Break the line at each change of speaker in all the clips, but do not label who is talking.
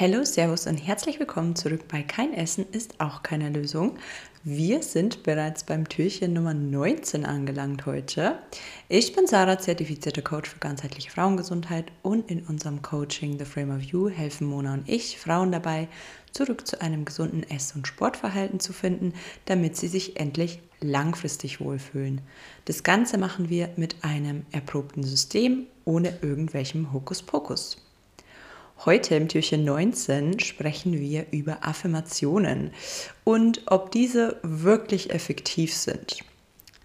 Hallo, Servus und herzlich willkommen zurück bei Kein Essen ist auch keine Lösung. Wir sind bereits beim Türchen Nummer 19 angelangt heute. Ich bin Sarah, zertifizierter Coach für ganzheitliche Frauengesundheit und in unserem Coaching The Frame of You helfen Mona und ich Frauen dabei, zurück zu einem gesunden Ess- und Sportverhalten zu finden, damit sie sich endlich langfristig wohlfühlen. Das Ganze machen wir mit einem erprobten System ohne irgendwelchem Hokuspokus. Heute im Türchen 19 sprechen wir über Affirmationen und ob diese wirklich effektiv sind.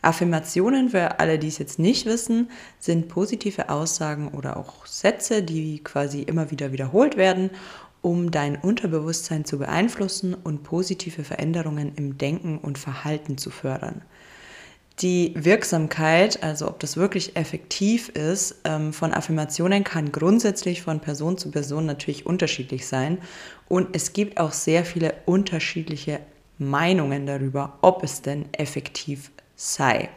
Affirmationen, für alle, die es jetzt nicht wissen, sind positive Aussagen oder auch Sätze, die quasi immer wieder wiederholt werden, um dein Unterbewusstsein zu beeinflussen und positive Veränderungen im Denken und Verhalten zu fördern. Die Wirksamkeit, also ob das wirklich effektiv ist, ähm, von Affirmationen kann grundsätzlich von Person zu Person natürlich unterschiedlich sein. Und es gibt auch sehr viele unterschiedliche Meinungen darüber, ob es denn effektiv sei.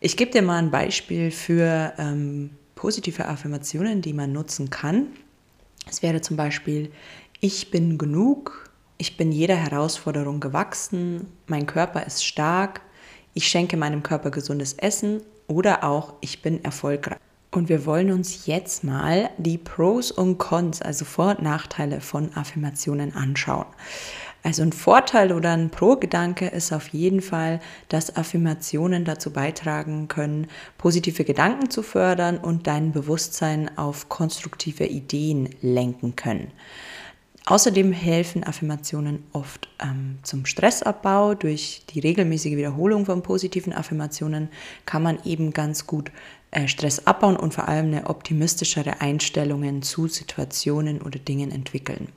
Ich gebe dir mal ein Beispiel für ähm, positive Affirmationen, die man nutzen kann. Es wäre zum Beispiel, ich bin genug, ich bin jeder Herausforderung gewachsen, mein Körper ist stark, ich schenke meinem Körper gesundes Essen oder auch ich bin erfolgreich. Und wir wollen uns jetzt mal die Pros und Cons, also Vor- und Nachteile von Affirmationen anschauen. Also ein Vorteil oder ein Pro-Gedanke ist auf jeden Fall, dass Affirmationen dazu beitragen können, positive Gedanken zu fördern und dein Bewusstsein auf konstruktive Ideen lenken können. Außerdem helfen Affirmationen oft ähm, zum Stressabbau. Durch die regelmäßige Wiederholung von positiven Affirmationen kann man eben ganz gut äh, Stress abbauen und vor allem eine optimistischere Einstellung zu Situationen oder Dingen entwickeln.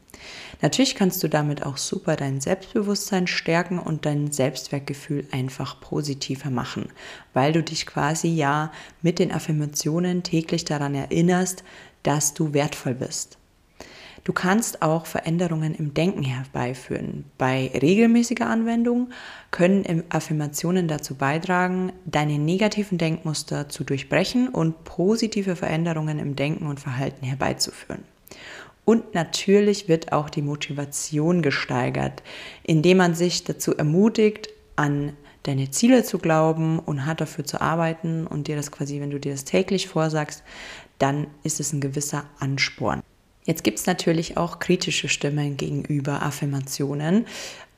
Natürlich kannst du damit auch super dein Selbstbewusstsein stärken und dein Selbstwertgefühl einfach positiver machen, weil du dich quasi ja mit den Affirmationen täglich daran erinnerst, dass du wertvoll bist. Du kannst auch Veränderungen im Denken herbeiführen. Bei regelmäßiger Anwendung können Affirmationen dazu beitragen, deine negativen Denkmuster zu durchbrechen und positive Veränderungen im Denken und Verhalten herbeizuführen. Und natürlich wird auch die Motivation gesteigert, indem man sich dazu ermutigt, an deine Ziele zu glauben und hart dafür zu arbeiten und dir das quasi, wenn du dir das täglich vorsagst, dann ist es ein gewisser Ansporn. Jetzt gibt es natürlich auch kritische Stimmen gegenüber Affirmationen.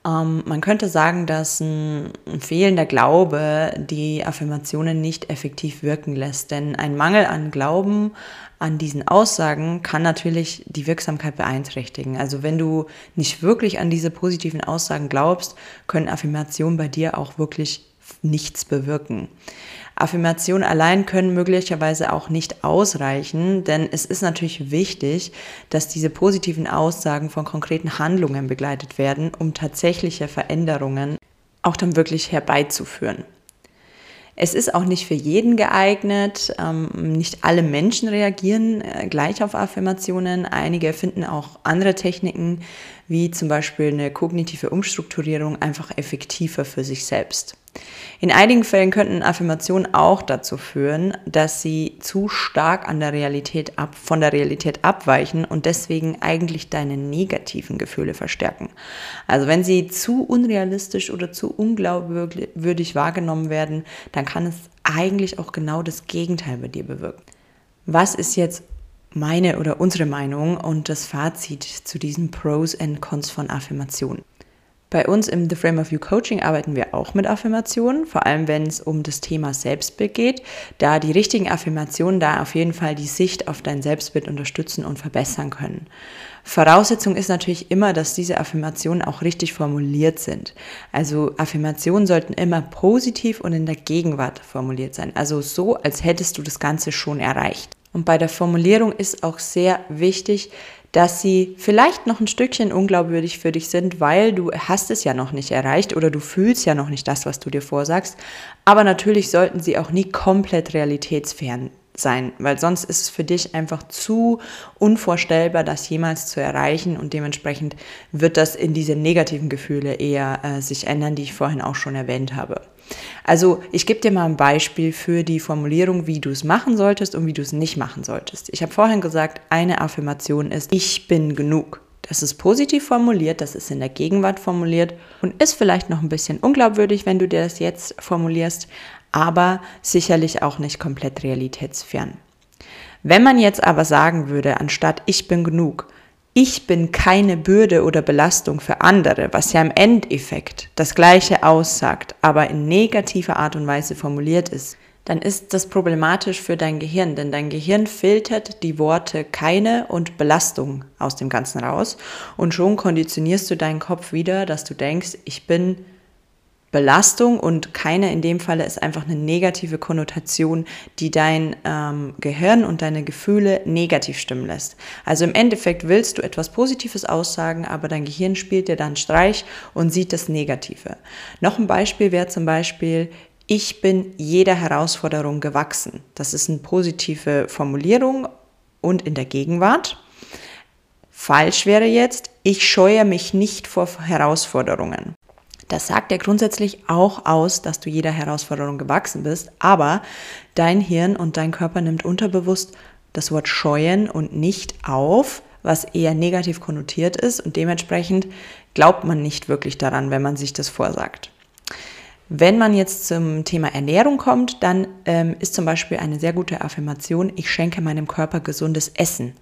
Ähm, man könnte sagen, dass ein, ein, fehlender Glaube die Affirmationen nicht effektiv wirken lässt. Denn ein Mangel an Glauben an diesen Aussagen kann natürlich die Wirksamkeit beeinträchtigen. Also wenn du nicht wirklich an diese positiven Aussagen glaubst, können Affirmationen bei dir auch wirklich nichts bewirken. Affirmationen allein können möglicherweise auch nicht ausreichen, denn es ist natürlich wichtig, dass diese positiven Aussagen von konkreten Handlungen begleitet werden, um tatsächliche Veränderungen auch dann wirklich herbeizuführen. Es ist auch nicht für jeden geeignet. Ähm, nicht alle Menschen reagieren äh, gleich auf Affirmationen. Einige finden auch andere Techniken, wie zum Beispiel eine kognitive Umstrukturierung, einfach effektiver für sich selbst. In einigen Fällen könnten Affirmationen auch dazu führen, dass sie zu stark an der Realität ab, von der Realität abweichen und deswegen eigentlich deine negativen Gefühle verstärken. Also wenn sie zu unrealistisch oder zu unglaubwürdig wahrgenommen werden, dann kann es eigentlich auch genau das Gegenteil bei dir bewirken. Was ist jetzt meine oder unsere Meinung und das Fazit zu diesen Pros and Cons von Affirmationen? Bei uns im The Frame of You Coaching arbeiten wir auch mit Affirmationen, vor allem wenn es um das Thema Selbstbild geht, da die richtigen Affirmationen da auf jeden Fall die Sicht auf dein Selbstbild unterstützen und verbessern können. Voraussetzung ist natürlich immer, dass diese Affirmationen auch richtig formuliert sind. Also Affirmationen sollten immer positiv und in der Gegenwart formuliert sein. Also so, als hättest du das Ganze schon erreicht. Und bei der Formulierung ist auch sehr wichtig, dass sie vielleicht noch ein Stückchen unglaubwürdig für dich sind, weil du hast es ja noch nicht erreicht oder du fühlst ja noch nicht das, was du dir vorsagst. Aber natürlich sollten sie auch nie komplett realitätsfern sein, weil sonst ist es für dich einfach zu unvorstellbar, das jemals zu erreichen und dementsprechend wird das in diese negativen Gefühle eher äh, sich ändern, die ich vorhin auch schon erwähnt habe. Also ich gebe dir mal ein Beispiel für die Formulierung, wie du es machen solltest und wie du es nicht machen solltest. Ich habe vorhin gesagt, eine Affirmation ist, ich bin genug. Das ist positiv formuliert, das ist in der Gegenwart formuliert und ist vielleicht noch ein bisschen unglaubwürdig, wenn du dir das jetzt formulierst, aber sicherlich auch nicht komplett realitätsfern. Wenn man jetzt aber sagen würde, anstatt ich bin genug, ich bin keine Bürde oder Belastung für andere, was ja im Endeffekt das gleiche aussagt, aber in negativer Art und Weise formuliert ist, dann ist das problematisch für dein Gehirn, denn dein Gehirn filtert die Worte keine und Belastung aus dem Ganzen raus und schon konditionierst du deinen Kopf wieder, dass du denkst, ich bin Belastung und keine in dem Falle ist einfach eine negative Konnotation, die dein ähm, Gehirn und deine Gefühle negativ stimmen lässt. Also im Endeffekt willst du etwas Positives aussagen, aber dein Gehirn spielt dir dann Streich und sieht das Negative. Noch ein Beispiel wäre zum Beispiel, ich bin jeder Herausforderung gewachsen. Das ist eine positive Formulierung und in der Gegenwart. Falsch wäre jetzt, ich scheue mich nicht vor Herausforderungen. Das sagt ja grundsätzlich auch aus, dass du jeder Herausforderung gewachsen bist, aber dein Hirn und dein Körper nimmt unterbewusst das Wort scheuen und nicht auf, was eher negativ konnotiert ist und dementsprechend glaubt man nicht wirklich daran, wenn man sich das vorsagt. Wenn man jetzt zum Thema Ernährung kommt, dann ähm, ist zum Beispiel eine sehr gute Affirmation, ich schenke meinem Körper gesundes Essen.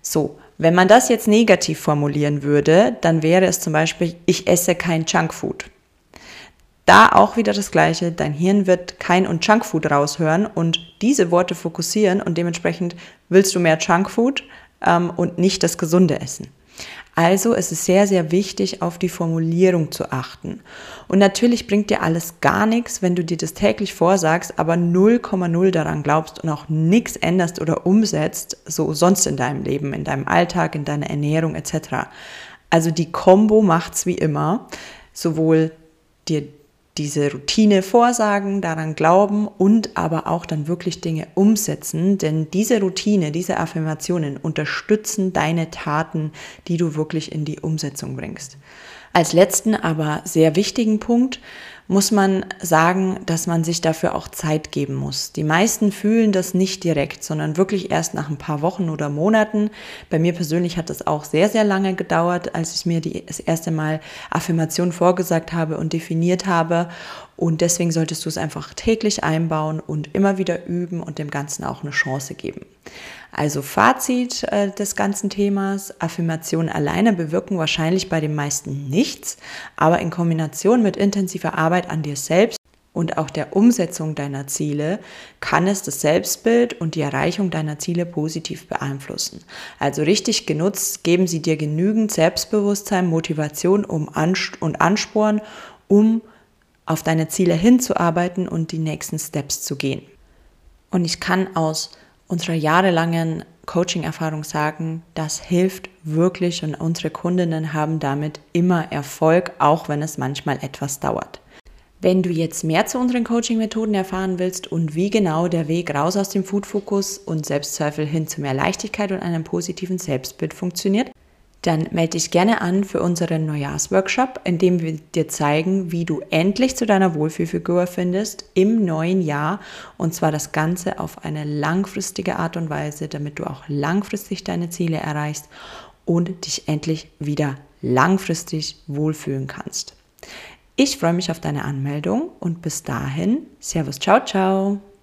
So, wenn man das jetzt negativ formulieren würde, dann wäre es zum Beispiel, ich esse kein Junkfood. Da auch wieder das Gleiche, dein Hirn wird kein und Junkfood raushören und diese Worte fokussieren und dementsprechend willst du mehr Junkfood ähm, und nicht das gesunde Essen. Also es ist sehr, sehr wichtig, auf die Formulierung zu achten. Und natürlich bringt dir alles gar nichts, wenn du dir das täglich vorsagst, aber 0,0 daran glaubst und auch nichts änderst oder umsetzt, so sonst in deinem Leben, in deinem Alltag, in deiner Ernährung etc. Also die Combo macht's wie immer, sowohl dir diese Routine vorsagen, daran glauben und aber auch dann wirklich Dinge umsetzen, denn diese Routine, diese Affirmationen unterstützen deine Taten, die du wirklich in die Umsetzung bringst. Als letzten, aber sehr wichtigen Punkt muss man sagen, dass man sich dafür auch Zeit geben muss. Die meisten fühlen das nicht direkt, sondern wirklich erst nach ein paar Wochen oder Monaten. Bei mir persönlich hat es auch sehr, sehr lange gedauert, als ich mir die, das erste Mal Affirmation vorgesagt habe und definiert habe. Und deswegen solltest du es einfach täglich einbauen und immer wieder üben und dem Ganzen auch eine Chance geben. Also Fazit äh, des ganzen Themas, Affirmationen alleine bewirken wahrscheinlich bei den meisten nichts, aber in Kombination mit intensiver Arbeit an dir selbst und auch der Umsetzung deiner Ziele kann es das Selbstbild und die Erreichung deiner Ziele positiv beeinflussen. Also richtig genutzt geben sie dir genügend Selbstbewusstsein, Motivation um und Ansporn, um auf deine Ziele hinzuarbeiten und die nächsten Steps zu gehen. Und ich kann aus unserer jahrelangen Coaching-Erfahrung sagen, das hilft wirklich und unsere Kundinnen haben damit immer Erfolg, auch wenn es manchmal etwas dauert. Wenn du jetzt mehr zu unseren Coaching-Methoden erfahren willst und wie genau der Weg raus aus dem Food-Fokus und Selbstzweifel hin zu mehr Leichtigkeit und einem positiven Selbstbild funktioniert, dann melde dich gerne an für unseren Neujahrsworkshop, in dem wir dir zeigen, wie du endlich zu deiner Wohlfühlfigur findest im neuen Jahr und zwar das Ganze auf eine langfristige Art und Weise, damit du auch langfristig deine Ziele erreichst und dich endlich wieder langfristig wohlfühlen kannst. Ich freue mich auf deine Anmeldung und bis dahin, Servus, ciao, ciao.